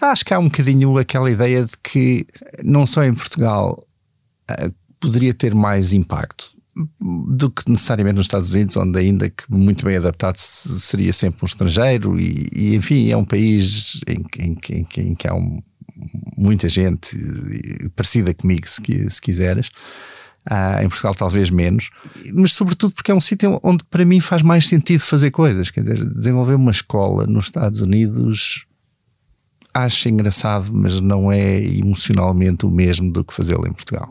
Acho que há um bocadinho aquela ideia de que não só em Portugal uh, poderia ter mais impacto do que necessariamente nos Estados Unidos, onde ainda que muito bem adaptado seria sempre um estrangeiro e, e enfim, é um país em, em, em, em que há um, muita gente parecida comigo, se, se quiseres. Ah, em Portugal talvez menos, mas sobretudo porque é um sítio onde para mim faz mais sentido fazer coisas. Quer dizer, desenvolver uma escola nos Estados Unidos acho engraçado, mas não é emocionalmente o mesmo do que fazê-lo em Portugal.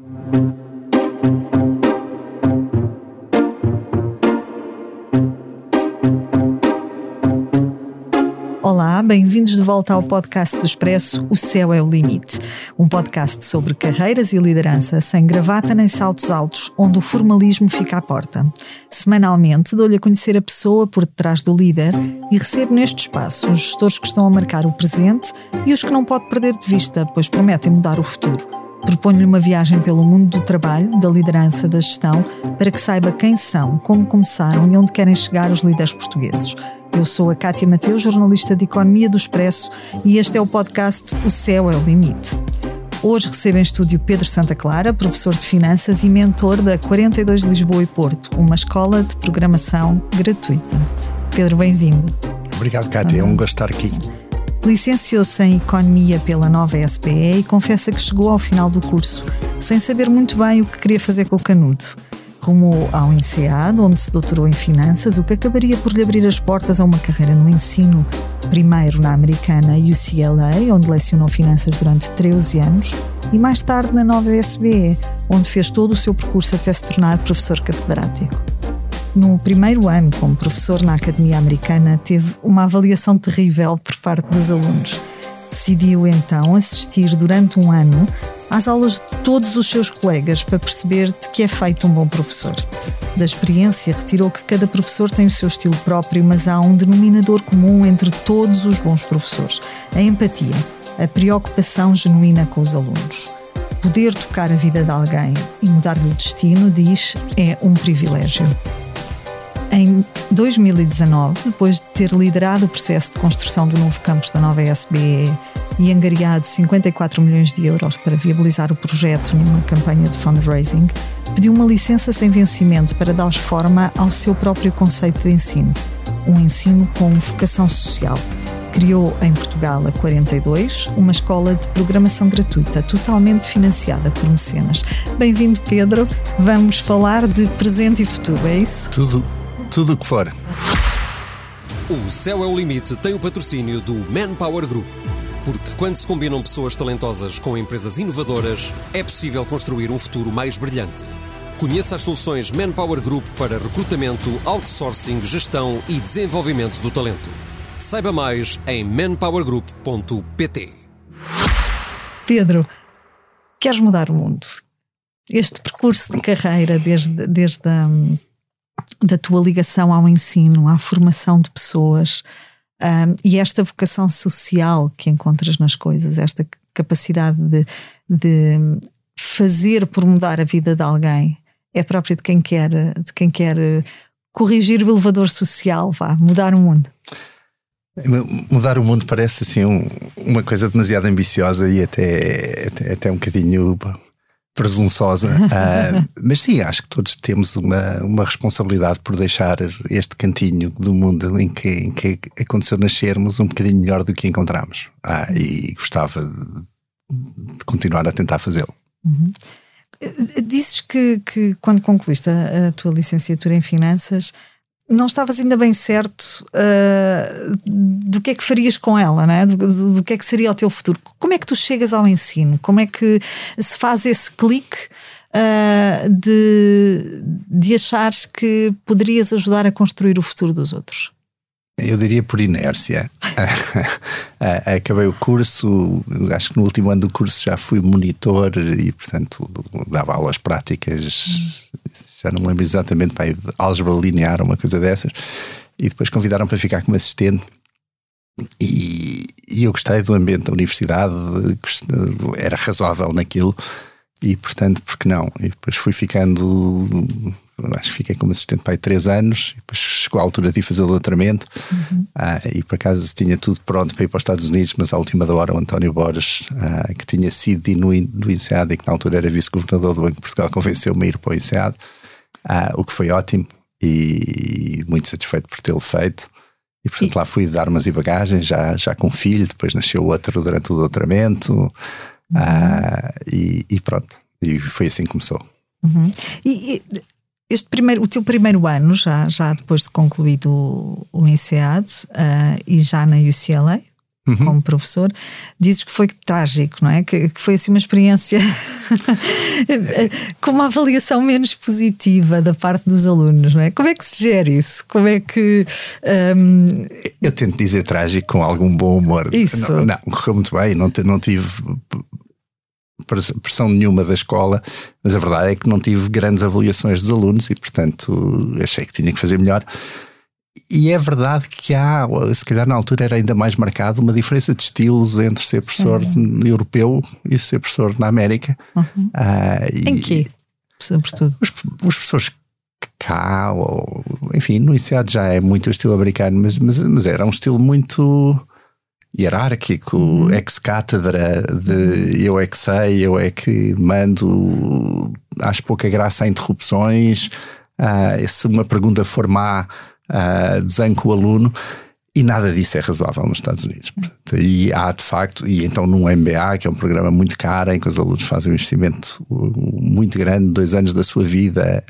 Bem-vindos de volta ao podcast do Expresso O Céu é o Limite. Um podcast sobre carreiras e liderança sem gravata nem saltos altos, onde o formalismo fica à porta. Semanalmente dou-lhe a conhecer a pessoa por detrás do líder e recebo neste espaço os gestores que estão a marcar o presente e os que não pode perder de vista, pois prometem mudar o futuro. Proponho-lhe uma viagem pelo mundo do trabalho, da liderança, da gestão, para que saiba quem são, como começaram e onde querem chegar os líderes portugueses. Eu sou a Cátia Mateus, jornalista de Economia do Expresso, e este é o podcast O Céu é o Limite. Hoje recebo em estúdio Pedro Santa Clara, professor de Finanças e mentor da 42 Lisboa e Porto, uma escola de programação gratuita. Pedro, bem-vindo. Obrigado, Cátia. É um gosto aqui. Licenciou-se em Economia pela nova SPE e confessa que chegou ao final do curso sem saber muito bem o que queria fazer com o canudo. Rumou ao INSEAD, onde se doutorou em Finanças, o que acabaria por lhe abrir as portas a uma carreira no ensino, primeiro na americana UCLA, onde lecionou Finanças durante 13 anos, e mais tarde na nova SBE, onde fez todo o seu percurso até se tornar professor catedrático. No primeiro ano como professor na Academia Americana, teve uma avaliação terrível por parte dos alunos. Decidiu então assistir durante um ano às aulas de todos os seus colegas para perceber de que é feito um bom professor. Da experiência, retirou que cada professor tem o seu estilo próprio, mas há um denominador comum entre todos os bons professores: a empatia, a preocupação genuína com os alunos. Poder tocar a vida de alguém e mudar-lhe o destino, diz, é um privilégio. Em 2019, depois de ter liderado o processo de construção do novo campus da nova SBE e angariado 54 milhões de euros para viabilizar o projeto numa campanha de fundraising, pediu uma licença sem vencimento para dar forma ao seu próprio conceito de ensino, um ensino com vocação social. Criou em Portugal a 42 uma escola de programação gratuita, totalmente financiada por mecenas. Bem-vindo, Pedro. Vamos falar de presente e futuro, é isso? Tudo tudo o que for. O Céu é o Limite tem o patrocínio do Manpower Group. Porque quando se combinam pessoas talentosas com empresas inovadoras, é possível construir um futuro mais brilhante. Conheça as soluções Manpower Group para recrutamento, outsourcing, gestão e desenvolvimento do talento. Saiba mais em manpowergroup.pt. Pedro, queres mudar o mundo? Este percurso de carreira, desde, desde a da tua ligação ao ensino, à formação de pessoas um, e esta vocação social que encontras nas coisas, esta capacidade de, de fazer por mudar a vida de alguém, é própria de quem quer, de quem quer corrigir o elevador social, vá, mudar o mundo. Mudar o mundo parece assim um, uma coisa demasiado ambiciosa e até, até, até um bocadinho presunçosa, uh, mas sim, acho que todos temos uma, uma responsabilidade por deixar este cantinho do mundo em que, em que aconteceu nascermos um bocadinho melhor do que encontramos. Ah, e gostava de, de continuar a tentar fazê-lo. Uhum. Dizes que, que quando concluíste a, a tua licenciatura em Finanças não estavas ainda bem certo uh, do que é que farias com ela, né? Do, do, do, que é que seria o teu futuro. Como é que tu chegas ao ensino? Como é que se faz esse clique uh, de, de achares que poderias ajudar a construir o futuro dos outros? Eu diria por inércia. Acabei o curso, acho que no último ano do curso já fui monitor e, portanto, dava aulas práticas já não me lembro exatamente, pai, de álgebra linear, uma coisa dessas, e depois convidaram para ficar como assistente. E, e eu gostei do ambiente da universidade, era razoável naquilo, e portanto, por que não? E depois fui ficando, acho que fiquei como assistente para aí três anos, depois chegou a altura de ir fazer o doutoramento uhum. uh, e por acaso tinha tudo pronto para ir para os Estados Unidos, mas à última hora o António Borges, uh, que tinha sido no, do INSEAD e que na altura era vice-governador do Banco de Portugal, convenceu-me a ir para o INSEAD, uh, o que foi ótimo e muito satisfeito por tê-lo feito. E portanto e... lá fui dar umas e bagagens, já, já com filho, depois nasceu outro durante o doutoramento uhum. e, e pronto. E foi assim que começou. Uhum. E, e, este primeiro, o teu primeiro ano, já, já depois de concluído o, o INSEAD uh, e já na UCLA, uhum. como professor, dizes que foi trágico, não é? Que, que foi assim uma experiência com uma avaliação menos positiva da parte dos alunos, não é? Como é que se gera isso? Como é que. Um... Eu tento dizer trágico com algum bom humor. Isso. Não, não correu muito bem, não, não tive pressão nenhuma da escola, mas a verdade é que não tive grandes avaliações dos alunos e, portanto, achei que tinha que fazer melhor. E é verdade que há, se calhar na altura era ainda mais marcado, uma diferença de estilos entre ser professor Sim. europeu e ser professor na América. Uhum. Uh, em que? Sobretudo. Os, os professores cá, ou, enfim, no INSEAD já é muito o estilo americano, mas, mas, mas era um estilo muito hierárquico, uhum. ex-cátedra de eu é que sei, eu é que mando, acho pouca graça a interrupções, uh, se uma pergunta for má, uh, desanco o aluno. E nada disso é razoável nos Estados Unidos. E há de facto, e então no MBA, que é um programa muito caro, em que os alunos fazem um investimento muito grande, dois anos da sua vida,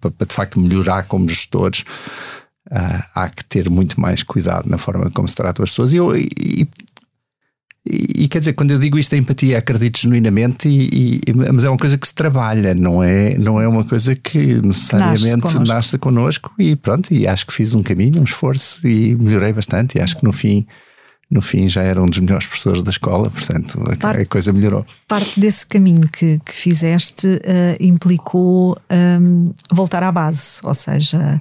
para de facto melhorar como gestores, uh, há que ter muito mais cuidado na forma como se tratam as pessoas. E, eu, e, e, e, quer dizer, quando eu digo isto, a empatia acredito genuinamente, e, e, mas é uma coisa que se trabalha, não é, não é uma coisa que necessariamente nasce connosco. nasce connosco. E pronto, e acho que fiz um caminho, um esforço e melhorei bastante. E acho que no fim no fim já era um dos melhores professores da escola, portanto parte, a coisa melhorou. Parte desse caminho que, que fizeste uh, implicou um, voltar à base, ou seja,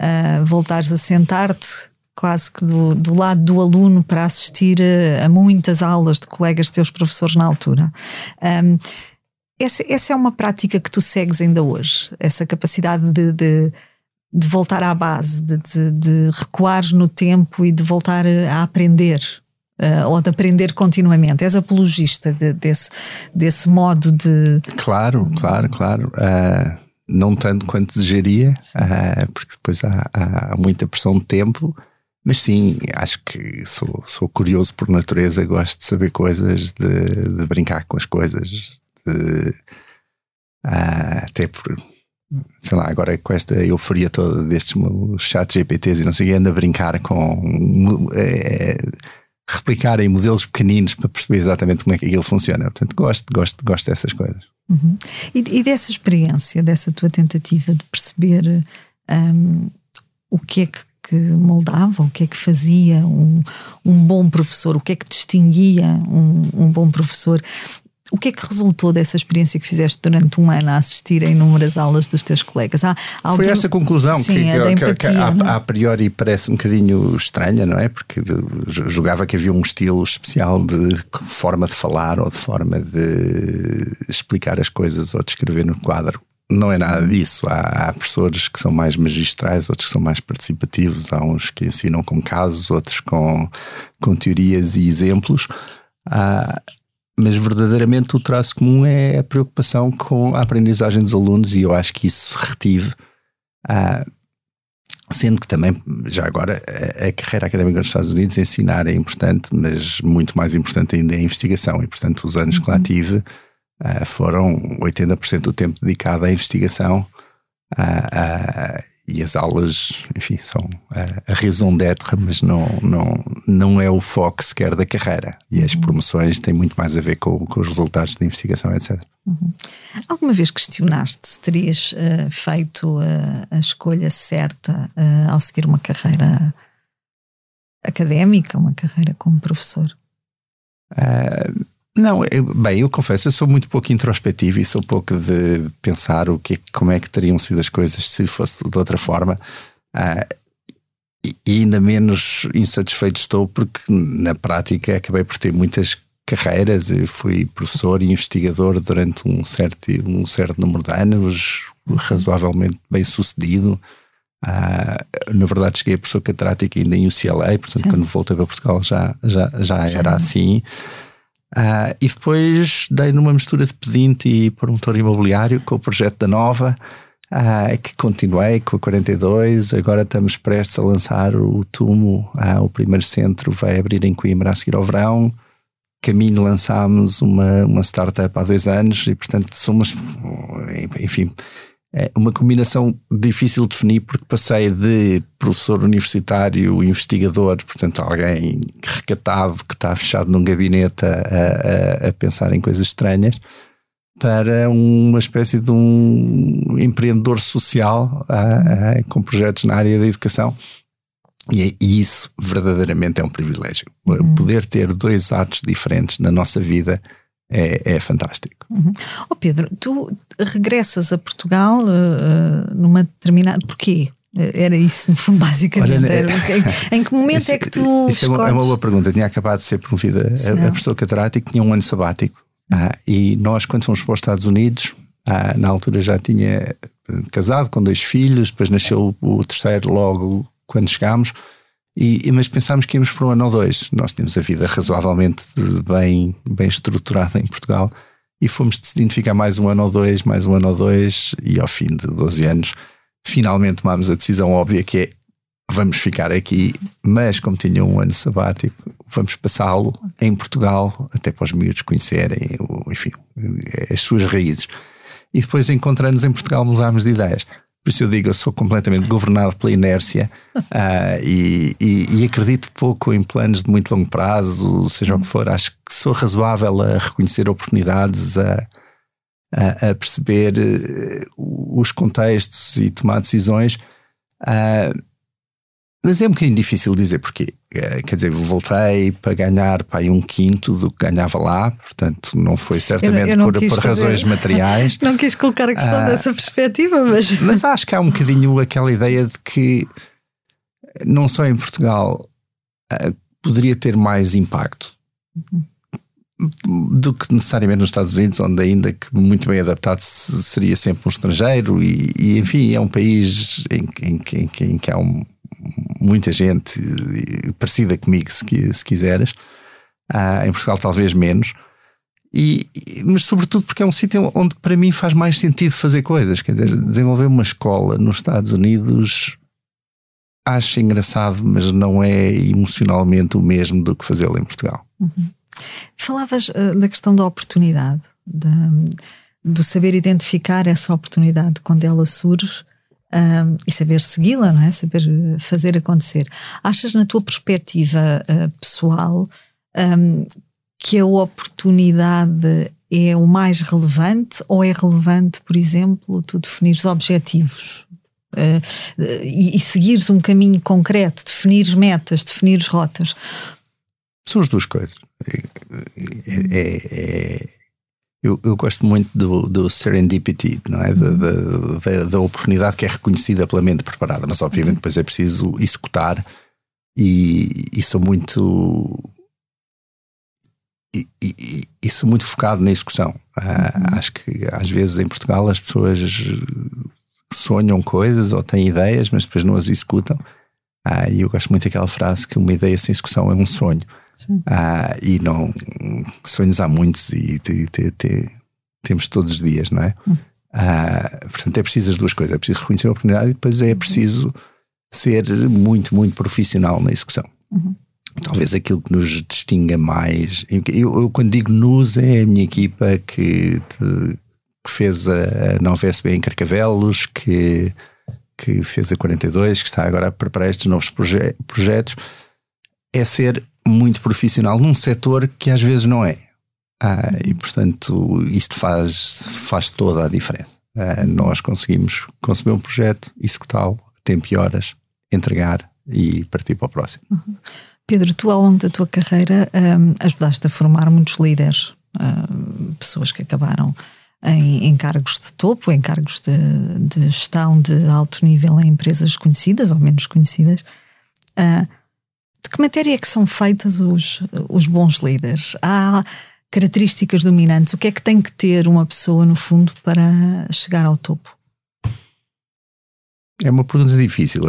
uh, voltares a sentar-te quase que do, do, lado do aluno para assistir a, a, muitas aulas de colegas teus professores na altura. Um, essa, essa, é uma prática que tu segues ainda hoje, essa capacidade de, de, de voltar à base, de, de, de recuares no tempo e de voltar a aprender. Uh, ou de aprender continuamente. És apologista de, desse, desse modo de. Claro, claro, claro. Uh, não tanto quanto desejaria, uh, porque depois há, há, muita pressão de tempo. Mas sim, acho que sou, sou curioso por natureza, gosto de saber coisas, de, de brincar com as coisas, de, uh, até por, sei lá, agora com esta euforia toda destes chats GPTs e não sei ando a brincar com. É, replicarem modelos pequeninos para perceber exatamente como é que aquilo funciona. Portanto, gosto, gosto, gosto dessas coisas. Uhum. E, e, dessa experiência, dessa tua tentativa de perceber um, o que é que, que, moldava, o que é que fazia um, um bom professor, o que é que distinguia um, um bom professor, o que é que resultou dessa experiência que fizeste durante um ano a assistir a inúmeras aulas dos teus colegas? Há, há Foi essa conclusão Sim, que, que, empatia, que, que a, a, priori parece um bocadinho estranha, não é? Porque julgava que havia um estilo especial de forma de falar ou de forma de explicar as coisas ou de escrever no quadro. Não é nada disso. Há, há professores que são mais magistrais, outros que são mais participativos, há uns que ensinam com casos, outros com, com teorias e exemplos. Há, mas verdadeiramente o traço comum é a preocupação com a aprendizagem dos alunos e eu acho que isso retive. Uh, sendo que também, já agora, a, a, carreira académica nos Estados Unidos, ensinar é importante, mas muito mais importante ainda é a investigação. E, portanto, os anos uhum. que lá uhum. tive uh, foram 80% do tempo dedicado à investigação. Uh, e as aulas, enfim, são a, raison d'être, mas não, não, não é o foco sequer da carreira. E as uhum. promoções têm muito mais a ver com, com os resultados da investigação, etc. Uhum. Alguma vez questionaste se terias uh, feito uh, a escolha certa uh, ao seguir uma carreira académica, uma carreira como professor? Uh, não, eu, bem, eu confesso, eu sou muito pouco introspectivo e sou pouco de pensar o que, como é que teriam sido as coisas se fosse de outra forma. Uh, e ainda menos insatisfeito estou porque na prática acabei por ter muitas carreiras. Eu fui professor e investigador durante um certo, um certo número de anos, razoavelmente bem sucedido. Uh, na verdade, cheguei a professor catedrático ainda em UCLA, portanto, Sim. quando voltei para Portugal já, já, já era assim. Uh, e depois dei numa mistura de pedinte e promotor imobiliário com o projeto da Nova, uh, que continuei com a 42. Agora estamos prestes a lançar o Tumo, o primeiro centro vai abrir em Coimbra a seguir ao verão caminho lançámos uma, uma startup há dois anos e, portanto, somos, enfim, é uma combinação difícil de definir porque passei de professor universitário, investigador, portanto, alguém recatado que está fechado num gabinete a, a, a pensar em coisas estranhas, para uma espécie de um empreendedor social a, com projetos na área da educação e, e, isso verdadeiramente é um privilégio. Uhum. Poder ter dois atos diferentes na nossa vida é, é fantástico. Uhum. Oh Pedro, tu regressas a Portugal uh, numa determinada. Porquê? Era isso, no fundo, basicamente. Olha, era, em, em, que momento isso, é que tu. Isso é uma, é uma, boa pergunta. Eu tinha acabado de ser promovida a, a professora catedrática, tinha um ano sabático. Ah, e nós, quando fomos para os Estados Unidos, ah, na altura já tinha casado com dois filhos, depois nasceu o terceiro logo quando chegámos, e, mas pensámos que íamos para um ano ou dois. Nós tínhamos a vida razoavelmente bem, bem estruturada em Portugal e fomos decidindo ficar mais um ano ou dois, mais um ano ou dois, e ao fim de 12 anos, finalmente tomámos a decisão óbvia que é vamos ficar aqui, mas como tinha um ano sabático, vamos passá-lo em Portugal, até para os miúdos conhecerem, enfim, as suas raízes. E depois, encontrando-nos em Portugal, mudámos de ideias. Por isso eu digo, eu sou completamente governado pela inércia uh, e, e, e, acredito pouco em planos de muito longo prazo, seja o que for. Acho que sou razoável a reconhecer oportunidades, a, a, a perceber uh, os contextos e tomar decisões. Uh, mas é um bocadinho difícil dizer porquê. Eh, quer dizer, voltei para ganhar para um quinto do que ganhava lá, portanto, não foi certamente eu, eu por, por fazer, razões materiais. Não quis colocar a questão ah, dessa perspectiva, mas. Mas acho que há um bocadinho aquela ideia de que não só em Portugal uh, poderia ter mais impacto. Do que necessariamente nos Estados Unidos, onde ainda que muito bem adaptado seria sempre um estrangeiro, e, e enfim, é um país em, em, em, em que há um, muita gente parecida comigo, se, se quiseres. Ah, em Portugal, talvez menos. E, mas, sobretudo, porque é um sítio onde para mim faz mais sentido fazer coisas. Quer dizer, desenvolver uma escola nos Estados Unidos acho engraçado, mas não é emocionalmente o mesmo do que fazê-lo em Portugal. Uhum. Falavas uh, da questão da oportunidade, de, do saber identificar essa oportunidade quando ela surge um, e saber segui-la, não é? Saber fazer acontecer. Achas, na tua perspectiva uh, pessoal, um, que a oportunidade é o mais relevante ou é relevante, por exemplo, tu definires objetivos uh, e, e seguires um caminho concreto, definires metas, definires rotas? São as duas coisas. É, é, é eu, eu, gosto muito do, do serendipity, não é? Da, da, da, oportunidade que é reconhecida pela mente preparada, mas obviamente depois é preciso executar e, e sou muito. E, e, e, sou muito focado na execução. Ah, acho que às vezes em Portugal as pessoas sonham coisas ou têm ideias, mas depois não as executam. Ah, e eu gosto muito daquela frase que uma ideia sem execução é um sonho. Ah, e não sonhos há muitos e te, te, te, temos todos os dias, não é? Uhum. Ah, portanto, é preciso as duas coisas: é preciso reconhecer a oportunidade e depois é preciso ser muito, muito profissional na execução. Uhum. Talvez aquilo que nos distinga mais. Eu, eu, quando digo nos, é a minha equipa que, que fez a, a nova SB em Carcavelos, que, que fez a 42, que está agora a preparar estes novos proje projetos. É ser muito profissional num setor que às vezes não é. Ah, e portanto, isto faz, faz toda a diferença. Ah, nós conseguimos conceber um projeto, executá-lo, tempo e horas, entregar e partir para o próximo. Uhum. Pedro, tu ao longo da tua carreira um, ajudaste a formar muitos líderes, um, pessoas que acabaram em, cargos de topo, em cargos de, de, gestão de alto nível em empresas conhecidas ou menos conhecidas. Uh, De que matéria é que são feitas os, os bons líderes? Há características dominantes? O que é que tem que ter uma pessoa, no fundo, para chegar ao topo? É uma pergunta difícil,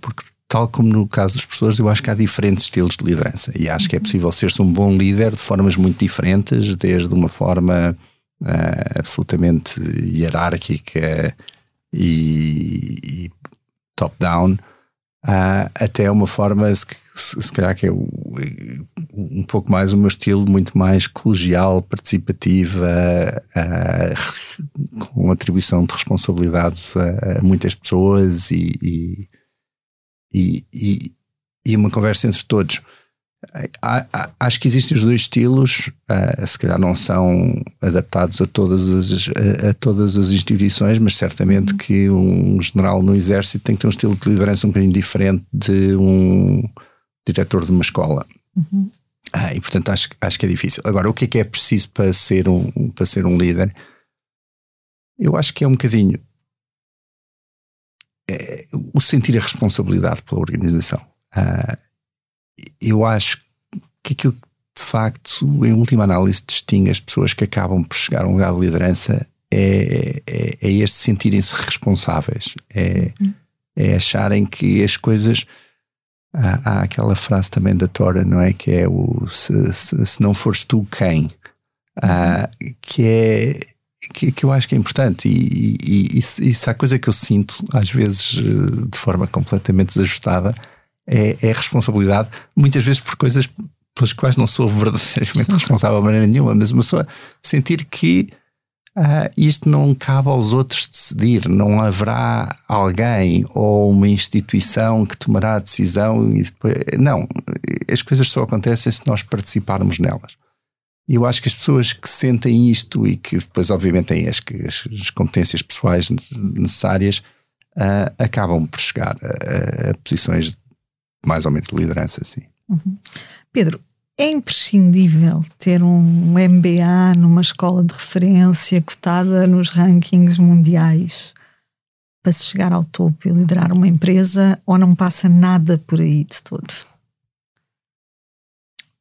porque tal como no caso dos professores, eu acho que há diferentes estilos de liderança e acho que é possível ser-se um bom líder de formas muito diferentes, desde uma forma uh, absolutamente hierárquica e, e top-down, uh, até uma forma, se, se, calhar que é o, um pouco mais o meu estilo, muito mais colegial, participativa, uh, com atribuição de responsabilidades a, a muitas pessoas e, e e, e, uma conversa entre todos. Acho que existem os dois estilos, uh, se calhar não são adaptados a todas as, a, a todas as instituições, mas certamente uhum. que um general no exército tem que ter um estilo de liderança um bocadinho diferente de um diretor de uma escola. Uhum. Ah, e portanto acho, acho que é difícil. Agora, o que é que é preciso para ser um, para ser um líder? Eu acho que é um bocadinho é, o sentir a responsabilidade pela organização. Uh, eu acho que aquilo que de facto, em última análise, distingue as pessoas que acabam por chegar a um lugar de liderança é, é, é este sentirem-se responsáveis, é, uhum. é acharem que as coisas. Há, há, aquela frase também da Tora, não é? Que é o se, se, se não fores tu, quem? Uh, que é que, que eu acho que é importante e, e, e, isso, há coisa que eu sinto às vezes eh, de forma completamente desajustada é, é responsabilidade, muitas vezes por coisas pelas quais não sou verdadeiramente responsável de maneira nenhuma, mas uma pessoa sentir que uh, isto não cabe aos outros decidir, não haverá alguém ou uma instituição que tomará a decisão depois. Não, as coisas só acontecem se nós participarmos nelas. E eu acho que as pessoas que sentem isto e que depois, obviamente, têm as, as, as competências pessoais necessárias, uh, acabam por chegar a, a, posições mais ou menos de liderança, sim. Uhum. Pedro, é imprescindível ter um MBA numa escola de referência cotada nos rankings mundiais para se chegar ao topo e liderar uma empresa ou não passa nada por aí de todo?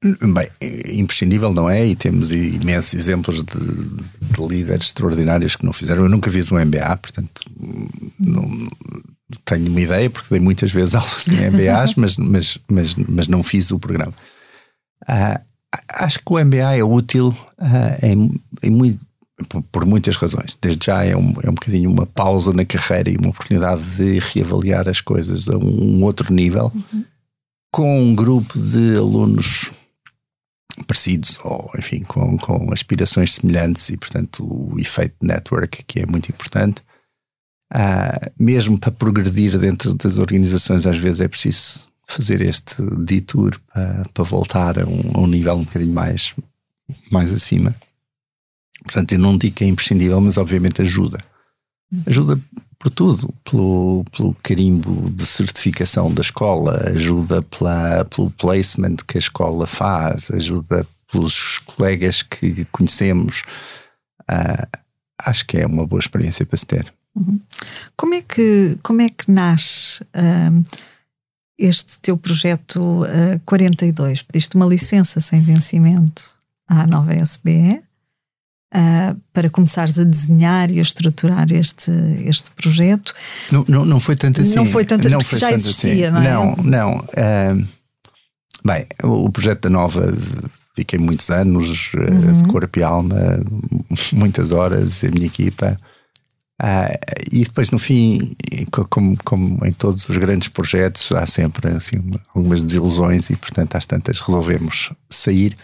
Bem, imprescindível não é, e temos imensos exemplos de, de, líderes extraordinários que não fizeram. Eu nunca fiz um MBA, portanto não tenho uma ideia, porque dei muitas vezes aulas em MBAs, mas, mas, mas, mas não fiz o programa. Uh, acho que o MBA é útil uh, em, em muito, por muitas razões. Desde já é um, é um bocadinho uma pausa na carreira e uma oportunidade de reavaliar as coisas a um, um outro nível, uhum. com um grupo de alunos parecidos ou, enfim, com, com aspirações semelhantes e, portanto, o efeito network que é muito importante. Uh, mesmo para progredir dentro das organizações, às vezes é preciso fazer este detour para, para voltar a um, a um nível um bocadinho mais, mais acima. Portanto, eu não digo que é imprescindível, mas obviamente ajuda. Ajuda por tudo, pelo, pelo carimbo de certificação da escola, ajuda pela, pelo placement que a escola faz, ajuda pelos colegas que conhecemos. Uh, acho que é uma boa experiência para se ter. Uhum. Como, é que, como é que nasce uh, este teu projeto uh, 42? Pediste uma licença sem vencimento à nova SBE uh, para começares a desenhar e a estruturar este, este projeto. Não, não, não foi tanto assim. Não foi tanto não foi já tanto existia, assim. não é? Não, não. Uh, bem, o projeto da Nova dediquei muitos anos uhum. de corpo e alma, muitas horas, a minha equipa. Uh, e depois no fim, como, como em todos os grandes projetos, há sempre assim, algumas desilusões e portanto às tantas resolvemos sair.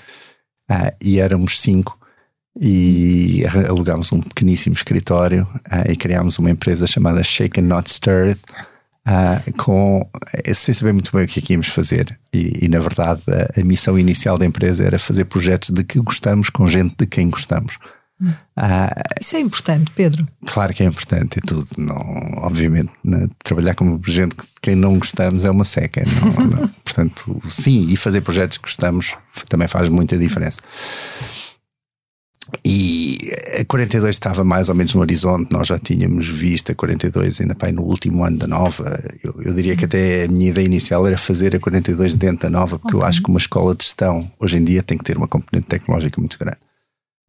Uh, e éramos cinco e alugámos um pequeníssimo escritório uh, e criámos uma empresa chamada Shaken Not Stirred uh, com, eh, sem saber muito bem o que é que íamos fazer. E, e na verdade a, a, missão inicial da empresa era fazer projetos de que gostamos com gente de quem gostamos uh, Isso é importante, Pedro Claro que é importante, é tudo não, obviamente, né, trabalhar com gente de quem não gostamos é uma seca não, não. portanto, sim, e fazer projetos que gostamos também faz muita diferença e a 42 estava mais ou menos no horizonte, nós já tínhamos visto a 42 ainda bem, no último ano da nova. Eu, eu, diria que até a minha ideia inicial era fazer a 42 dentro da nova, porque okay. eu acho que uma escola de gestão hoje em dia tem que ter uma componente tecnológica muito grande.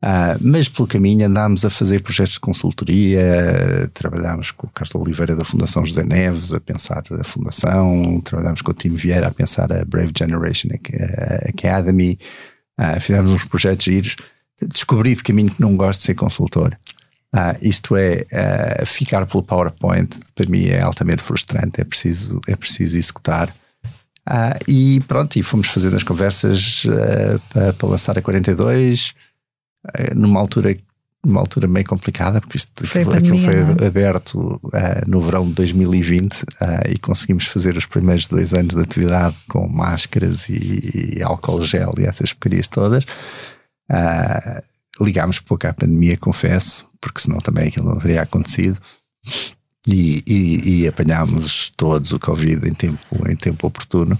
Uh, mas pelo caminho andámos a fazer projetos de consultoria, trabalhámos com o Carlos Oliveira da Fundação José Neves a pensar a fundação, trabalhámos com o Tim Vieira a pensar a Brave Generation Academy, uh, fizemos uns projetos giros descobri de caminho que não gosto de ser consultor. Ah, isto é, uh, ficar pelo PowerPoint para mim é altamente frustrante, é preciso, é preciso executar. E pronto, e fomos fazendo as conversas uh, para, para, lançar a 42, uh, numa altura numa altura meio complicada, porque isto foi, aquilo foi é? aberto no verão de 2020 e conseguimos fazer os primeiros dois anos de atividade com máscaras e, e álcool gel e essas porcarias todas. Uh, ligámos pouco à pandemia, confesso, porque senão também aquilo não teria acontecido. E, e, e apanhámos todos o Covid em tempo, em tempo oportuno.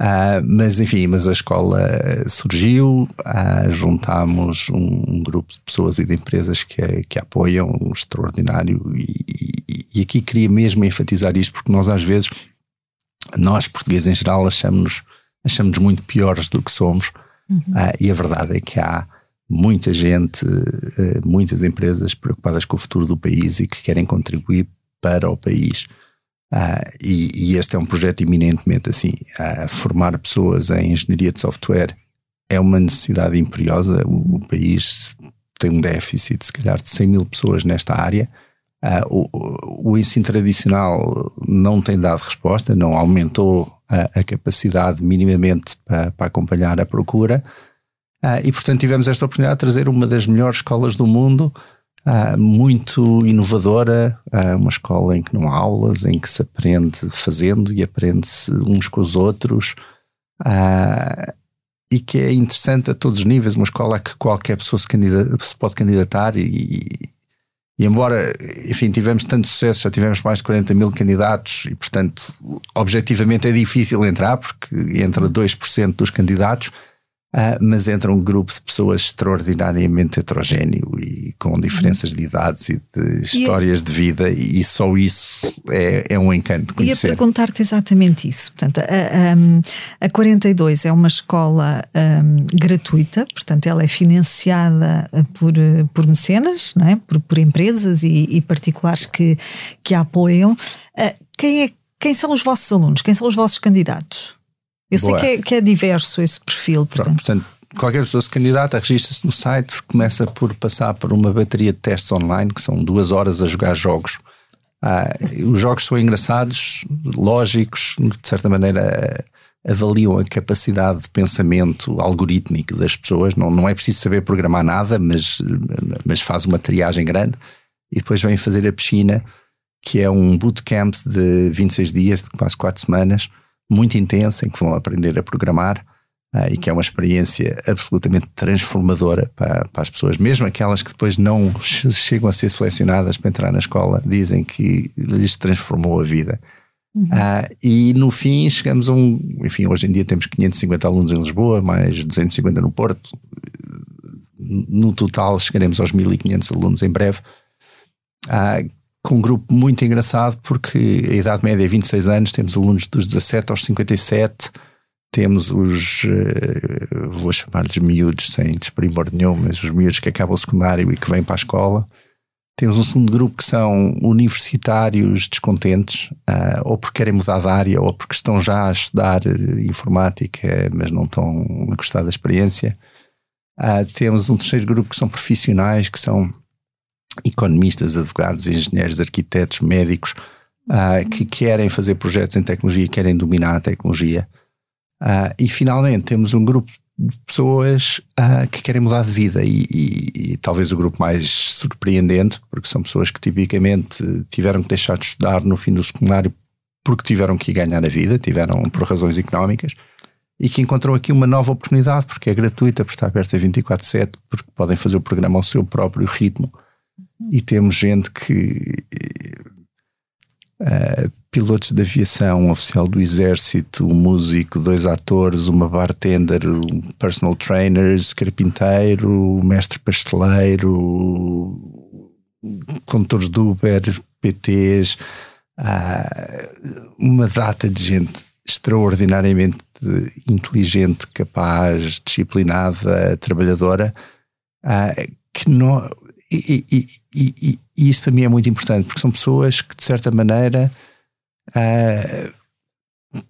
Uh, mas enfim, mas a escola surgiu, uh, juntámos um, um, grupo de pessoas e de empresas que, que apoiam, um extraordinário, e, e, e, aqui queria mesmo enfatizar isto, porque nós às vezes, nós portugueses em geral, achamos-nos achamos muito piores do que somos, Uhum. Uh, e a verdade é que há muita gente, uh, muitas empresas preocupadas com o futuro do país e que querem contribuir para o país. Uh, e, e, este é um projeto eminentemente assim. formar pessoas em engenharia de software é uma necessidade imperiosa. O, o, país tem um déficit, se calhar, de 100 mil pessoas nesta área. Uh, o, o, ensino tradicional não tem dado resposta, não aumentou a, a capacidade minimamente para, para, acompanhar a procura. Uh, e, portanto, tivemos esta oportunidade de trazer uma das melhores escolas do mundo, uh, muito inovadora, uh, uma escola em que não há aulas, em que se aprende fazendo e aprende-se uns com os outros, e que é interessante a todos os níveis, uma escola a que qualquer pessoa se, se pode candidatar e, e embora, enfim, tivemos tanto sucesso, já tivemos mais de 40 mil candidatos e, portanto, objetivamente é difícil entrar, porque entra 2% dos candidatos, Uh, mas entra um grupo de pessoas extraordinariamente heterogéneo e com diferenças de idades e de histórias e, de vida, e só isso é, é um encanto conhecer. Ia perguntar-te exatamente isso. Portanto, a, a, a 42 é uma escola um, gratuita, portanto, ela é financiada por, por mecenas, não é? por, por empresas e, e particulares que, que a apoiam. Uh, quem, é, quem são os vossos alunos? Quem são os vossos candidatos? Eu Boa. sei que é, que é, diverso esse perfil. Portanto. Pronto, portanto, qualquer pessoa se candidata, registra-se no site, começa por passar por uma bateria de testes online, que são duas horas a jogar jogos. Ah, os jogos são engraçados, lógicos, de certa maneira avaliam a capacidade de pensamento algorítmico das pessoas. Não, não é preciso saber programar nada, mas, mas faz uma triagem grande. E depois vem fazer a piscina, que é um bootcamp de 26 dias, de quase 4 semanas, muito intensa em que vão aprender a programar uh, e que é uma experiência absolutamente transformadora para, para, as pessoas, mesmo aquelas que depois não chegam a ser selecionadas para entrar na escola, dizem que lhes transformou a vida. Uhum. Uh, e no fim chegamos a um. Enfim, hoje em dia temos 550 alunos em Lisboa, mais 250 no Porto. No total chegaremos aos 1500 alunos em breve. Uh, com um grupo muito engraçado, porque a idade média é 26 anos, temos alunos dos 17 aos 57, temos os, uh, vou chamar-lhes miúdos, sem desprimor nenhum, mas os miúdos que acabam o secundário e que vêm para a escola. Temos um segundo grupo que são universitários descontentes, uh, ou porque querem mudar de área, ou porque estão já a estudar uh, informática, mas não estão a gostar da experiência. Uh, temos um terceiro grupo que são profissionais, que são economistas, advogados, engenheiros, arquitetos, médicos uh, que querem fazer projetos em tecnologia, querem dominar a tecnologia. Uh, e finalmente temos um grupo de pessoas uh, que querem mudar de vida e, e, e, talvez o grupo mais surpreendente, porque são pessoas que tipicamente tiveram que deixar de estudar no fim do secundário porque tiveram que ganhar a vida, tiveram por razões económicas e que encontram aqui uma nova oportunidade porque é gratuita, porque está aberta a 24/7, porque podem fazer o programa ao seu próprio ritmo e temos gente que uh, pilotos de aviação, um oficial do exército, um músico, dois atores, uma bartender, um personal trainers, carpinteiro, mestre pasteleiro, condutores de Uber, PTs, uh, uma data de gente extraordinariamente inteligente, capaz, disciplinada, trabalhadora, uh, que não. E, e, e, e, isto para mim é muito importante, porque são pessoas que, de certa maneira, uh,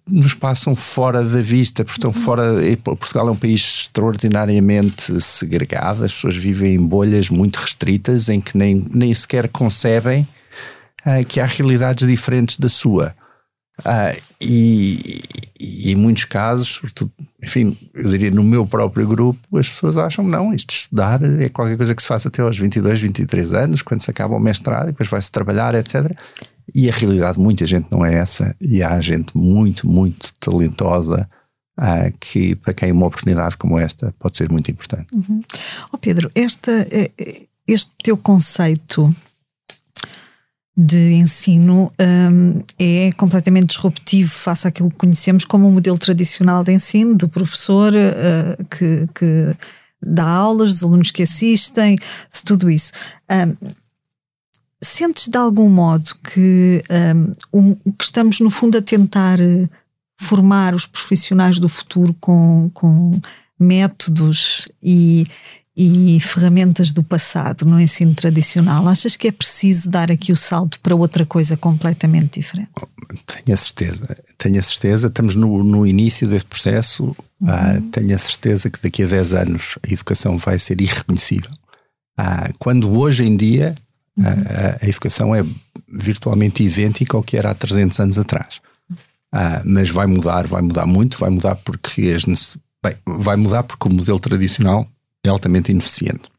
nos passam fora da vista, porque estão fora. Portugal é um país extraordinariamente segregado, as pessoas vivem em bolhas muito restritas em que nem, nem sequer concebem uh, que há realidades diferentes da sua. Uh, e, e, em muitos casos, enfim, eu diria no meu próprio grupo, as pessoas acham não, isto de estudar é qualquer coisa que se faça até aos 22, 23 anos, quando se acaba o mestrado, depois vai-se trabalhar, etc. E a realidade, muita gente não é essa, e há gente muito, muito talentosa uh, que, para quem uma oportunidade como esta pode ser muito importante. Uhum. Oh Pedro, esta, eh, este teu conceito de ensino um, é completamente disruptivo face àquilo que conhecemos como um modelo tradicional de ensino, do professor uh, que, que, dá aulas, dos alunos que assistem, de tudo isso. Um, sentes de algum modo que, um, que estamos, no fundo, a tentar formar os profissionais do futuro com, com métodos e, e ferramentas do passado no ensino tradicional? Achas que é preciso dar aqui o salto para outra coisa completamente diferente? Tenho a certeza, tenho a certeza. Estamos no, no início desse processo. Uhum. Ah, tenho a certeza que daqui a 10 anos a educação vai ser irreconhecível. Ah, quando hoje em dia uhum. a, a, educação é virtualmente idêntica ao que era há 300 anos atrás. Ah, mas vai mudar, vai mudar muito, vai mudar porque as, bem, vai mudar porque o modelo tradicional é altamente ineficiente.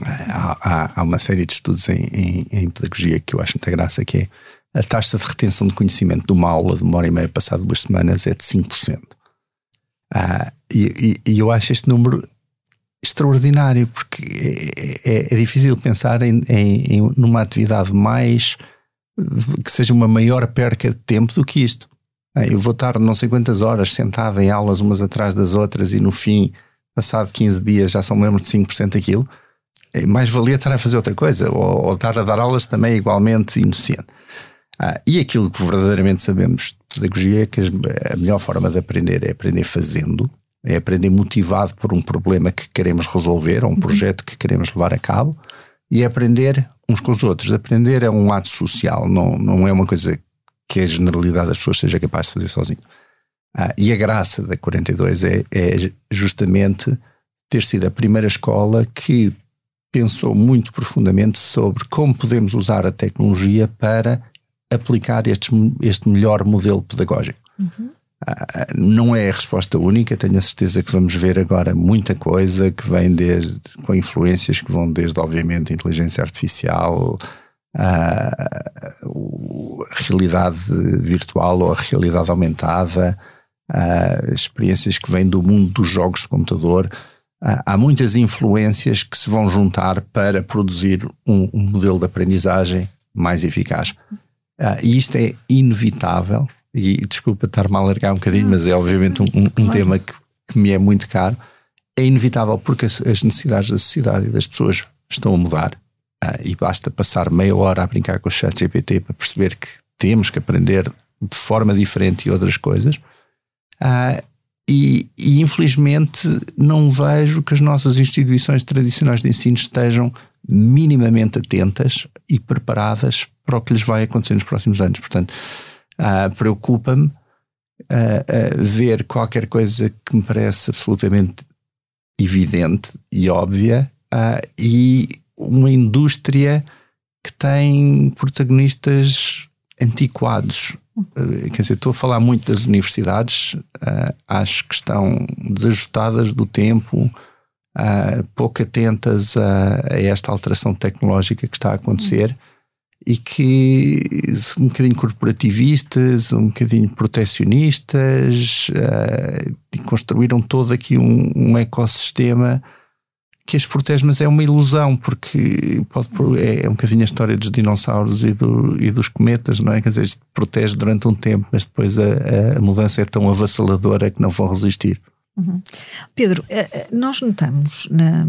Há, há, há, uma série de estudos em, em, em, pedagogia que eu acho muita graça, que é a taxa de retenção de conhecimento de uma aula de uma hora e meia passada duas semanas é de 5%. Ah, e, e, e eu acho este número extraordinário, porque é, é, é difícil pensar em, em, numa atividade mais que seja uma maior perca de tempo do que isto. Ah, eu vou estar não sei quantas horas sentado em aulas umas atrás das outras e no fim passado 15 dias já só me lembro de 5% daquilo, mais valia estar a fazer outra coisa, ou, ou estar a dar aulas também igualmente inocente. Ah, e aquilo que verdadeiramente sabemos de pedagogia é que a melhor forma de aprender é aprender fazendo, é aprender motivado por um problema que queremos resolver, ou um uhum. projeto que queremos levar a cabo, e é aprender uns com os outros. Aprender é um ato social, não, não é uma coisa que a generalidade das pessoas seja capaz de fazer sozinho. Ah, e a graça da 42 é, é justamente ter sido a primeira escola que pensou muito profundamente sobre como podemos usar a tecnologia para aplicar este, este melhor modelo pedagógico. Uhum. Ah, não é a resposta única, tenho a certeza que vamos ver agora muita coisa que vem desde, com influências que vão desde, obviamente, a inteligência artificial, a, a realidade virtual ou a realidade aumentada, uh, experiências que vêm do mundo dos jogos de computador. Uh, há muitas influências que se vão juntar para produzir um, um modelo de aprendizagem mais eficaz. Uh, e isto é inevitável, e desculpa estar-me a alargar um bocadinho, mas é obviamente um, um, tema que, que, me é muito caro. É inevitável porque as, as necessidades da sociedade e das pessoas estão a mudar. Uh, e basta passar meia hora a brincar com o chat GPT para perceber que temos que aprender de forma diferente e outras coisas. Uh, e, e, infelizmente não vejo que as nossas instituições tradicionais de ensino estejam minimamente atentas e preparadas para o que lhes vai acontecer nos próximos anos. Portanto, uh, preocupa-me uh, ver qualquer coisa que me parece absolutamente evidente e óbvia e uma indústria que tem protagonistas antiquados. Uh, quer dizer, estou a falar muito das universidades, uh, acho que estão desajustadas do tempo, uh, pouco atentas a, a, esta alteração tecnológica que está a acontecer e que um bocadinho corporativistas, um bocadinho protecionistas, e construíram todo aqui um, um ecossistema que as protege, mas é uma ilusão, porque pode, é, é um bocadinho a história dos dinossauros e, do, e dos cometas, não é? Quer dizer, protege durante um tempo, mas depois a, a mudança é tão avassaladora que não vão resistir. Uhum. Pedro, eh, eh, nós notamos na,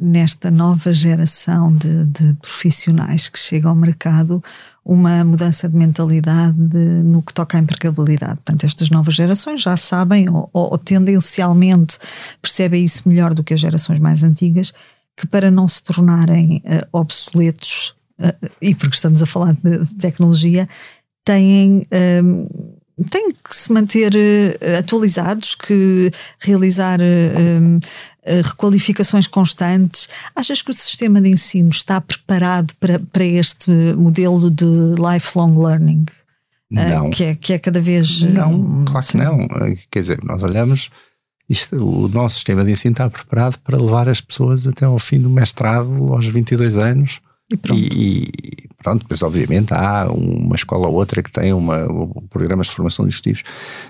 nesta nova geração de, de, profissionais que chega ao mercado uma mudança de mentalidade de, no que toca à empregabilidade. Portanto, estas novas gerações já sabem ou, ou, tendencialmente percebem isso melhor do que as gerações mais antigas, que para não se tornarem uh, obsoletos, uh, e porque estamos a falar de, tecnologia, têm. Uh, têm que se manter uh, atualizados, que realizar uh, uh, requalificações constantes. Achas que o sistema de ensino está preparado para, para este modelo de lifelong learning? Não. que, é, que é cada vez. Não, claro que não. Quer dizer, nós olhamos. Isto, o nosso sistema de ensino está preparado para levar as pessoas até ao fim do mestrado, aos 22 anos, e pronto. E, e pronto, depois obviamente há uma escola ou outra que tem uma, programas de formação de executivos,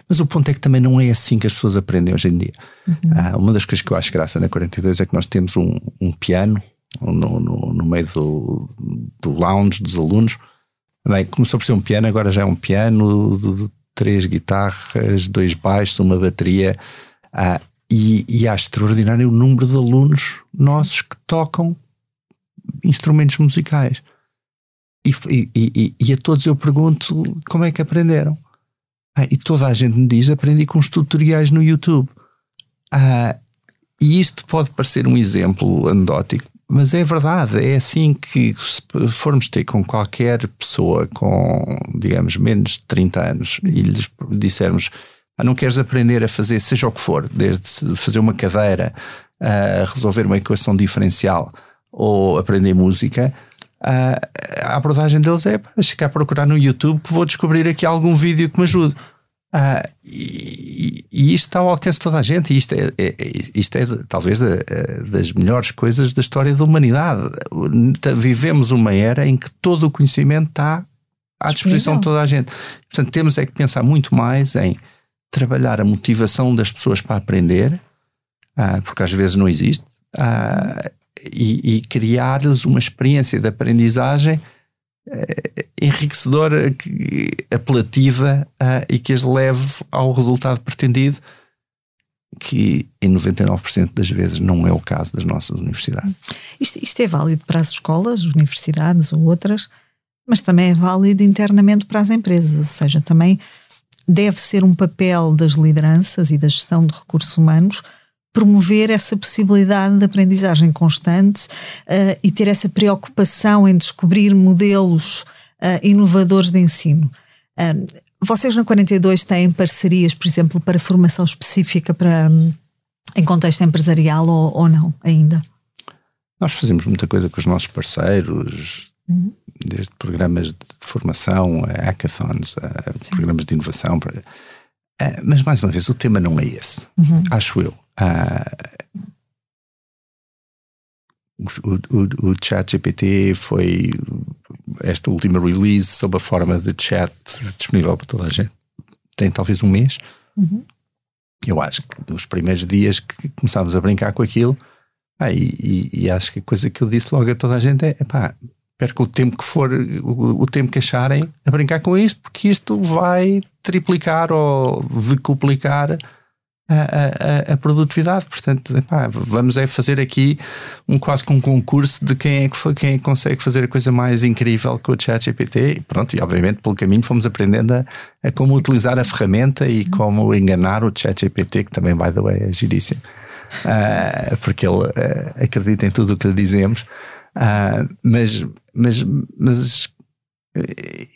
mas o ponto é que também não é assim que as pessoas aprendem hoje em dia. Uhum. Ah, uma das coisas que eu acho graça na 42 é que nós temos um, um piano no, no, no, meio do, do lounge dos alunos. Bem, começou por ser um piano, agora já é um piano de, três guitarras, dois baixos, uma bateria. Ah, e, e há extraordinário o número de alunos nossos que tocam instrumentos musicais. E, e, e, a todos eu pergunto como é que aprenderam. Ah, e toda a gente me diz: aprendi com os tutoriais no YouTube. Ah, e isto pode parecer um exemplo anedótico, mas é verdade. É assim que, se formos ter com qualquer pessoa com, digamos, menos de 30 anos e lhes dissermos: ah, não queres aprender a fazer seja o que for, desde fazer uma cadeira, a resolver uma equação diferencial ou aprender música, a, a abordagem deles é deixa cá procurar no YouTube que vou descobrir aqui algum vídeo que me ajude. Ah, e, e, isto está ao alcance de toda a gente, e isto é, é, é isto é talvez da, das melhores coisas da história da humanidade. Vivemos uma era em que todo o conhecimento está à disposição de toda a gente. Portanto, temos é que pensar muito mais em trabalhar a motivação das pessoas para aprender, ah, porque às vezes não existe, ah, e, e criar-lhes uma experiência de aprendizagem eh, enriquecedora, apelativa uh, e que as leve ao resultado pretendido, que em 99% das vezes não é o caso das nossas universidades. Isto, isto, é válido para as escolas, universidades ou outras, mas também é válido internamente para as empresas, ou seja, também deve ser um papel das lideranças e da gestão de recursos humanos promover essa possibilidade de aprendizagem constante uh, e ter essa preocupação em descobrir modelos uh, inovadores de ensino. Uh, vocês na 42 têm parcerias, por exemplo, para formação específica para, um, em contexto empresarial ou, ou, não ainda? Nós fazemos muita coisa com os nossos parceiros, uhum. desde programas de formação, a hackathons, a programas de inovação. Para, mas mais uma vez, o tema não é esse, uhum. acho eu. Uh, o, o, o chat GPT foi esta última release sob a forma de chat disponível para toda a gente. Tem talvez um mês. Uhum. Eu acho que nos primeiros dias que começámos a brincar com aquilo, ah, e, e, e, acho que a coisa que eu disse logo a toda a gente é: pá, perca o tempo que for, o, o, tempo que acharem a brincar com isto, porque isto vai triplicar ou decuplicar a, a, a, produtividade. Portanto, epá, vamos é fazer aqui um quase com um concurso de quem é que quem é que consegue fazer a coisa mais incrível com o ChatGPT. E pronto, e obviamente pelo caminho fomos aprendendo a, a como utilizar a ferramenta Sim. e como enganar o ChatGPT, que também, by the way, é giríssimo. Uh, porque ele uh, acredita em tudo o que lhe dizemos. Uh, mas, mas, mas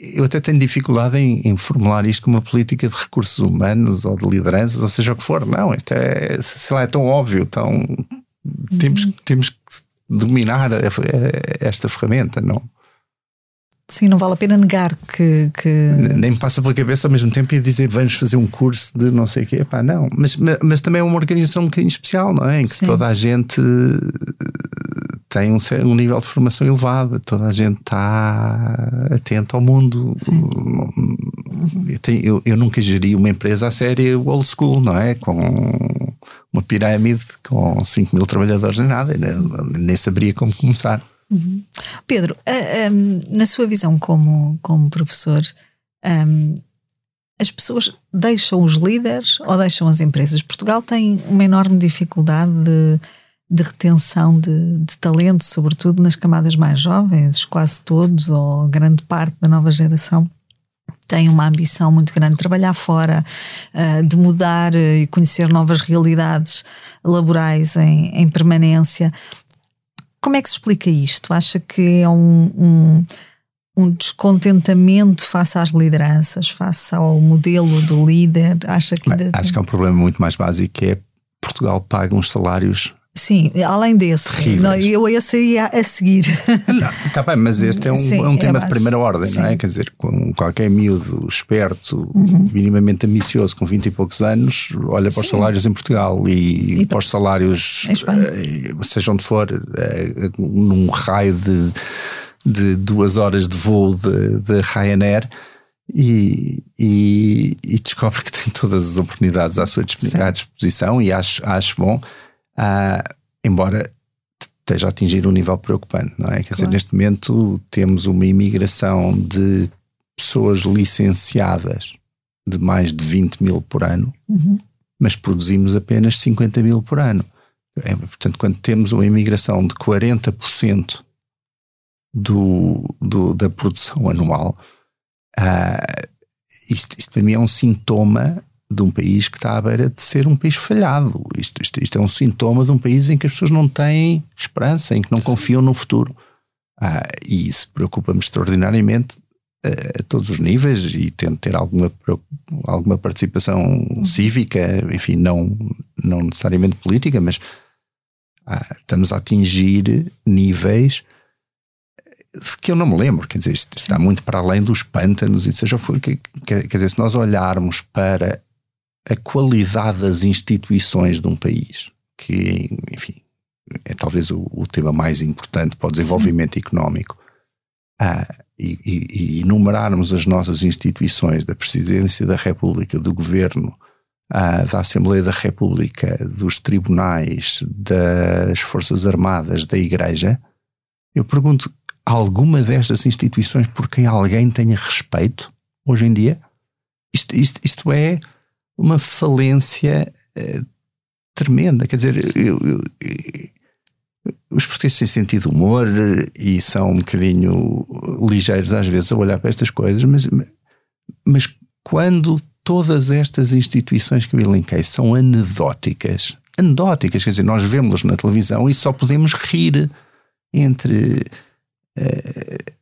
eu até tenho dificuldade em, em, formular isto como uma política de recursos humanos ou de lideranças, ou seja o que for. Não, isto é, sei lá, é tão óbvio, tão, temos, uhum. temos que dominar a, a, esta ferramenta, não? Sim, não vale a pena negar que, que. Nem me passa pela cabeça ao mesmo tempo e dizer vamos fazer um curso de não sei o quê. Pá, não. Mas, mas, mas, também é uma organização um bocadinho especial, não é? Em que Sim. toda a gente tem um, um, nível de formação elevado, toda a gente está atenta ao mundo. Eu, tenho, eu, eu, nunca geri uma empresa a sério old school, não é? Com uma pirâmide com 5 mil trabalhadores nem nada, nem, nem saberia como começar. Uhum. Pedro, uh, um, na sua visão como, como professor, um, as pessoas deixam os líderes ou deixam as empresas? Portugal tem uma enorme dificuldade de, de retenção de, de, talento, sobretudo nas camadas mais jovens, quase todos ou grande parte da nova geração tem uma ambição muito grande de trabalhar fora, uh, de mudar e conhecer novas realidades laborais em, em, permanência. Como é que se explica isto? Acha que é um, um, um descontentamento face às lideranças, face ao modelo do líder? Acha que Bem, acho que é um problema muito mais básico que é Portugal paga uns salários Sim, além desse, não, eu esse ia a seguir. Está bem, mas este é um, Sim, é um tema é de primeira ordem, Sim. não é? Quer dizer, com qualquer miúdo esperto, uhum. minimamente ambicioso, com 20 e poucos anos, olha para os salários em Portugal e, e para os salários, eh, seja onde for, eh, num raio de, de duas horas de voo de, de Ryanair. E, e, e, descobre que tem todas as oportunidades à sua disposição e acho, acho bom uh, embora esteja a atingir um nível preocupante, não é? Quer claro. dizer, neste momento temos uma imigração de pessoas licenciadas de mais de 20 mil por ano, uhum. mas produzimos apenas 50 mil por ano. É, portanto, quando temos uma imigração de 40% do, do, da produção anual, uh, isto, isto para mim é um sintoma de um país que está à beira de ser um país falhado. Isto, isto, isto é um sintoma de um país em que as pessoas não têm esperança, em que não confiam no futuro. Ah, e isso preocupa-me extraordinariamente ah, a todos os níveis e tento ter alguma, alguma participação uhum. cívica, enfim, não, não necessariamente política, mas ah, estamos a atingir níveis que eu não me lembro, quer dizer, isto está muito para além dos pântanos e seja for, quer, quer dizer, se nós olharmos para a qualidade das instituições de um país, que, enfim, é talvez o, o tema mais importante para o desenvolvimento Sim. económico. Ah, e, e, e, enumerarmos as nossas instituições da Presidência da República, do Governo, ah, da Assembleia da República, dos tribunais, das Forças Armadas, da Igreja, eu pergunto: alguma destas instituições por quem alguém tenha respeito hoje em dia? Isto, isto, isto é uma falência uh, tremenda. Quer dizer, eu, eu, eu, os portugueses têm sentido humor e são um bocadinho ligeiros às vezes a olhar para estas coisas, mas, mas quando todas estas instituições que eu elenquei são anedóticas, anedóticas, quer dizer, nós vemos na televisão e só podemos rir entre. Uh,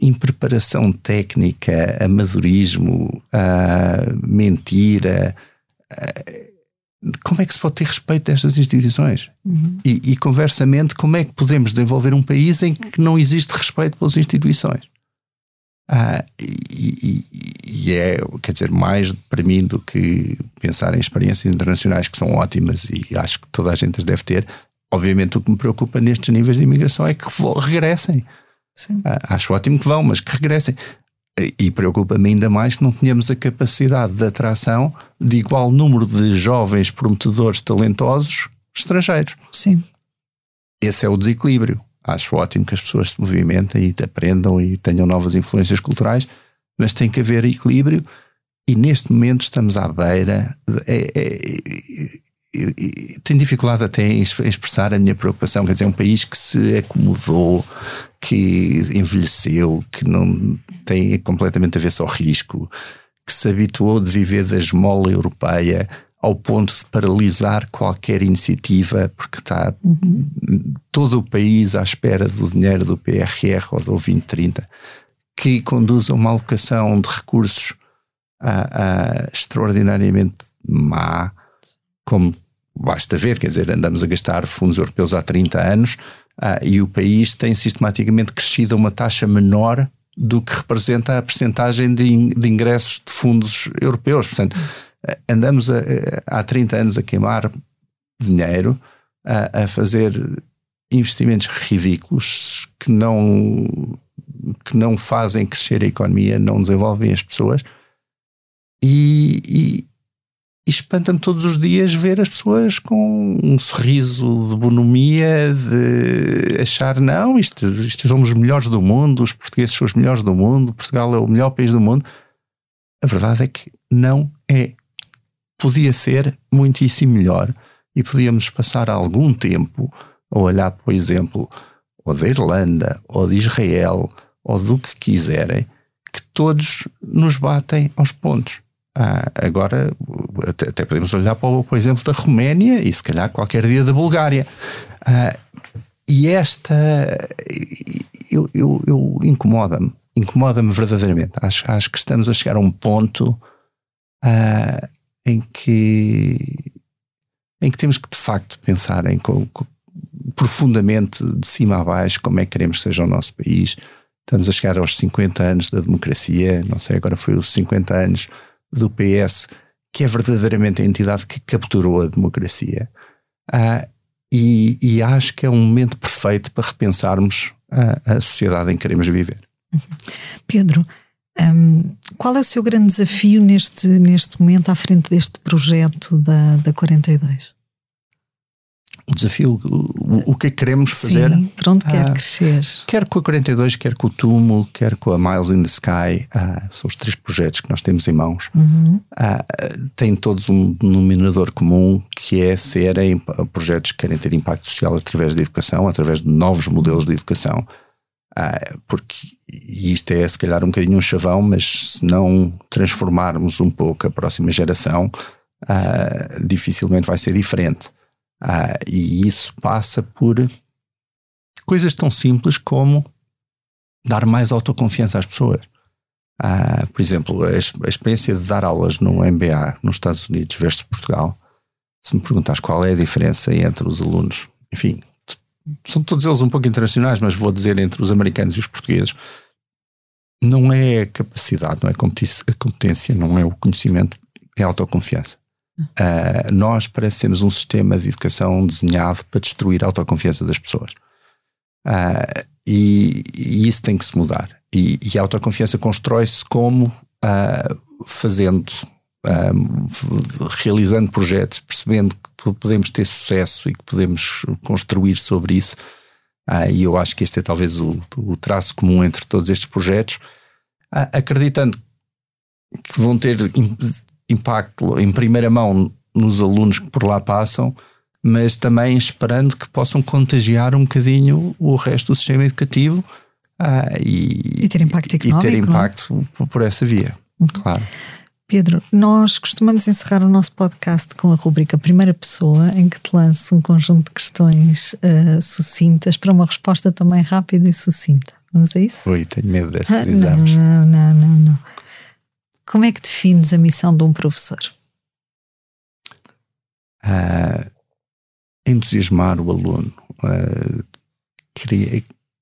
impreparação técnica, amadorismo, a mentira. como é que se pode ter respeito a estas instituições? Uhum. E, e, conversamente, como é que podemos desenvolver um país em que não existe respeito pelas instituições? Ah, e, e, é, quer dizer, mais para mim do que pensar em experiências internacionais que são ótimas e acho que toda a gente as deve ter. Obviamente, o que me preocupa nestes níveis de imigração é que regressem. Sim. Ah, acho ótimo que vão, mas que regressem. E preocupa-me ainda mais que não tenhamos a capacidade de atração de igual número de jovens prometedores talentosos estrangeiros. Sim. Esse é o desequilíbrio. Acho ótimo que as pessoas se movimentem e aprendam e tenham novas influências culturais, mas tem que haver equilíbrio e neste momento estamos à beira. É, é, eu, eu, tenho dificuldade até em expressar a minha preocupação. Quer dizer, é um país que se acomodou, que envelheceu, que não tem completamente a ver só risco, que se habituou de viver da esmola europeia ao ponto de paralisar qualquer iniciativa, porque está uhum. todo o país à espera do dinheiro do PRR ou do 2030, que conduz a uma alocação de recursos extraordinariamente má, como basta ver, quer dizer, andamos a gastar fundos europeus há 30 anos ah, e o país tem sistematicamente crescido a uma taxa menor do que representa a percentagem de, de ingressos de fundos europeus. Portanto, ah, andamos a, a, há 30 anos a queimar dinheiro, a, a fazer investimentos ridículos que não, que não fazem crescer a economia, não desenvolvem as pessoas. E, e espanta-me todos os dias ver as pessoas com um sorriso de bonomia, de achar, não, isto, isto somos os melhores do mundo, os portugueses são os melhores do mundo, Portugal é o melhor país do mundo. A verdade é que não é. Podia ser muitíssimo melhor e podíamos passar algum tempo a olhar, por exemplo, ou da Irlanda, ou de Israel, ou do que quiserem, que todos nos batem aos pontos. Ah, agora, até, até, podemos olhar para o, por exemplo, da Roménia e se calhar qualquer dia da Bulgária. Ah, e esta, eu, eu, eu incomoda-me, incomoda-me verdadeiramente. Acho, acho que estamos a chegar a um ponto ah, em que em que temos que de facto pensar em profundamente de cima a baixo como é que queremos que seja o nosso país. Estamos a chegar aos 50 anos da democracia, não sei, agora foi os 50 anos do PS, que é verdadeiramente a entidade que capturou a democracia. Uh, e, e, acho que é um momento perfeito para repensarmos a, a sociedade em que queremos viver. Pedro, um, qual é o seu grande desafio neste, neste momento à frente deste projeto da, da 42? O desafio, o, o que é que queremos fazer. Sim, para onde quer ah, crescer. Quer com a 42, quer com o Tumo, quer com a Miles in the Sky. Ah, são os três projetos que nós temos em mãos. Uhum. Ah, têm todos um denominador comum que é serem projetos que querem ter impacto social através da educação, através de novos modelos de educação. Ah, porque isto é se calhar um bocadinho um chavão, mas se não transformarmos um pouco a próxima geração, ah, dificilmente vai ser diferente. Ah, e isso passa por coisas tão simples como dar mais autoconfiança às pessoas. Ah, por exemplo, a, a, experiência de dar aulas no MBA nos Estados Unidos versus Portugal, se me perguntas qual é a diferença entre os alunos, enfim, são todos eles um pouco internacionais, mas vou dizer entre os americanos e os portugueses, não é a capacidade, não é a competência, não é o conhecimento, é a autoconfiança. Uh, nós parecemos um sistema de educação desenhado para destruir a autoconfiança das pessoas. Uh, e, e, isso tem que se mudar. E, e a autoconfiança constrói-se como uh, fazendo, realizando projetos, percebendo que podemos ter sucesso e que podemos construir sobre isso. e eu acho que este é talvez o, o traço comum entre todos estes projetos, acreditando que vão ter impacto em primeira mão nos alunos que por lá passam, mas também esperando que possam contagiar um bocadinho o resto do sistema educativo ah, e, e, ter impacto económico. E ter é? impacto é? por essa via, uhum. claro. Pedro, nós costumamos encerrar o nosso podcast com a rubrica Primeira Pessoa, em que te lanço um conjunto de questões uh, sucintas para uma resposta também rápida e sucinta. Vamos a isso? Ui, tenho medo desses ah, exames. Não, não, não, não. Como é que defines a missão de um professor? Uh, entusiasmar o aluno, uh,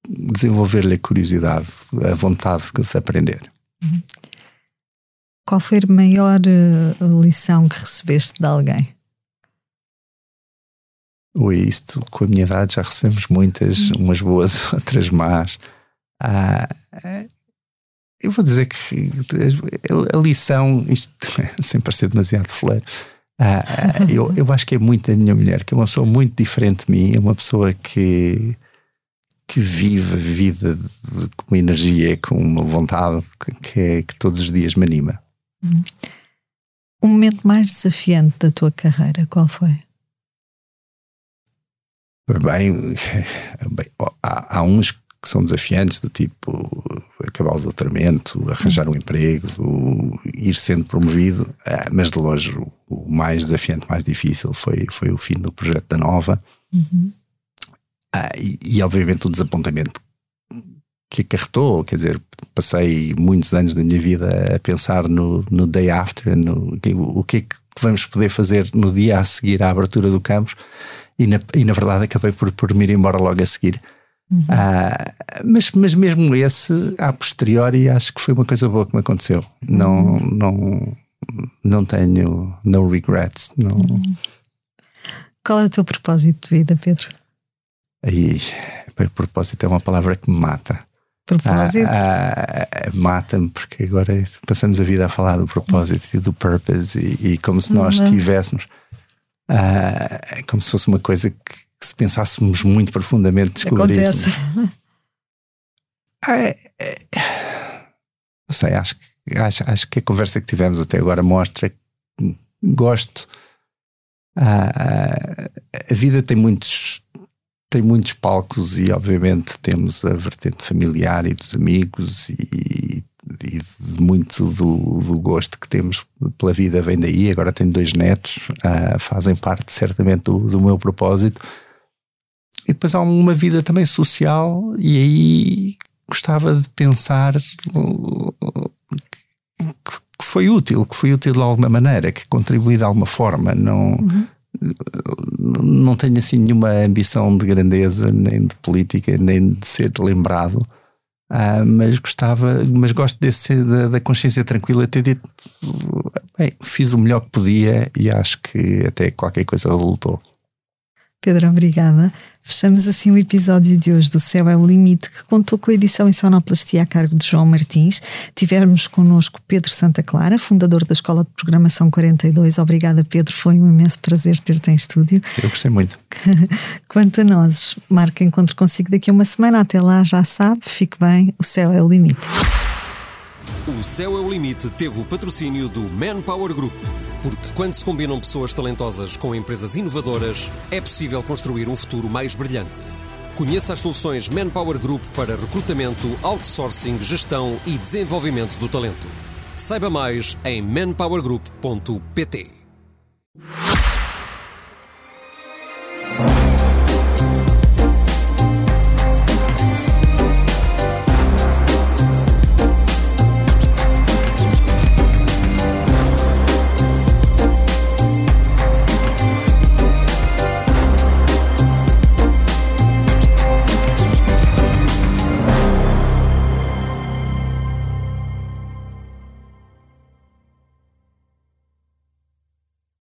desenvolver-lhe a curiosidade, a vontade de aprender. Uhum. Qual foi a maior uh, lição que recebeste de alguém? Ui, isto com a minha idade já recebemos muitas, uhum. umas boas, outras más. Ah, eu vou dizer que a lição, isto sem parecer demasiado fleiro, ah, ah, eu, eu acho que é muito a minha mulher, que é uma pessoa muito diferente de mim, é uma pessoa que, que vive a vida de, com uma energia, com uma vontade que, é, que todos os dias me anima. O momento mais desafiante da tua carreira, qual foi? Bem, bem há, há uns que são desafiantes, do tipo acabar o doutoramento, arranjar um emprego, ir sendo promovido, ah, mas de longe o mais desafiante, mais difícil foi, foi o fim do projeto da Nova. Uhum. Ah, e, e, obviamente o desapontamento que acarretou, quer dizer, passei muitos anos da minha vida a pensar no, no day after, no, o que é que vamos poder fazer no dia a seguir à abertura do campus, e na, e na verdade acabei por, por me ir embora logo a seguir. Uhum. Ah, mas, mas mesmo esse, a posteriori, acho que foi uma coisa boa que me aconteceu. Uhum. Não, não, não tenho no regrets. Não. Uhum. Qual é o teu propósito de vida, Pedro? Aí, propósito é uma palavra que me mata. Propósito. Ah, ah, Mata-me, porque agora passamos a vida a falar do propósito e do purpose, e, e como se nós Uhum. tivéssemos, ah, como se fosse uma coisa que, que se pensássemos muito profundamente Acontece. descobríssemos. Ah, é- é- não sei, acho, que- acho, acho que a conversa que tivemos até agora mostra que gosto. Ah, a vida tem muitos, tem muitos palcos e, obviamente, temos a vertente familiar e dos amigos e, e muito do, do gosto que temos pela vida vem daí. Agora tenho dois netos, ah, fazem parte certamente do, do meu propósito. E depois há uma vida também social, e aí gostava de pensar que foi útil, que foi útil de alguma maneira, que contribui de alguma forma. Não, não tenho assim nenhuma ambição de grandeza, nem de política, nem de ser lembrado. Ah, mas gostava, mas gosto desse, da, da consciência tranquila ter dito bem, fiz o melhor que podia e acho que até qualquer coisa resultou. Pedro, obrigada. Fechamos assim o episódio de hoje do Céu é o Limite, que contou com a edição em sonoplastia a cargo de João Martins. Tivemos connosco Pedro Santa Clara, fundador da Escola de Programação 42. Obrigada, Pedro. Foi um imenso prazer ter-te em estúdio. Eu gostei muito. Quanto a nós, marca encontro consigo daqui a uma semana. Até lá, já sabe, fique bem. O céu é o limite. O Céu é o Limite teve o patrocínio do Manpower Group. Porque quando se combinam pessoas talentosas com empresas inovadoras, é possível construir um futuro mais brilhante. Conheça as soluções Manpower Group para recrutamento, outsourcing, gestão e desenvolvimento do talento. Saiba mais em manpowergroup.pt.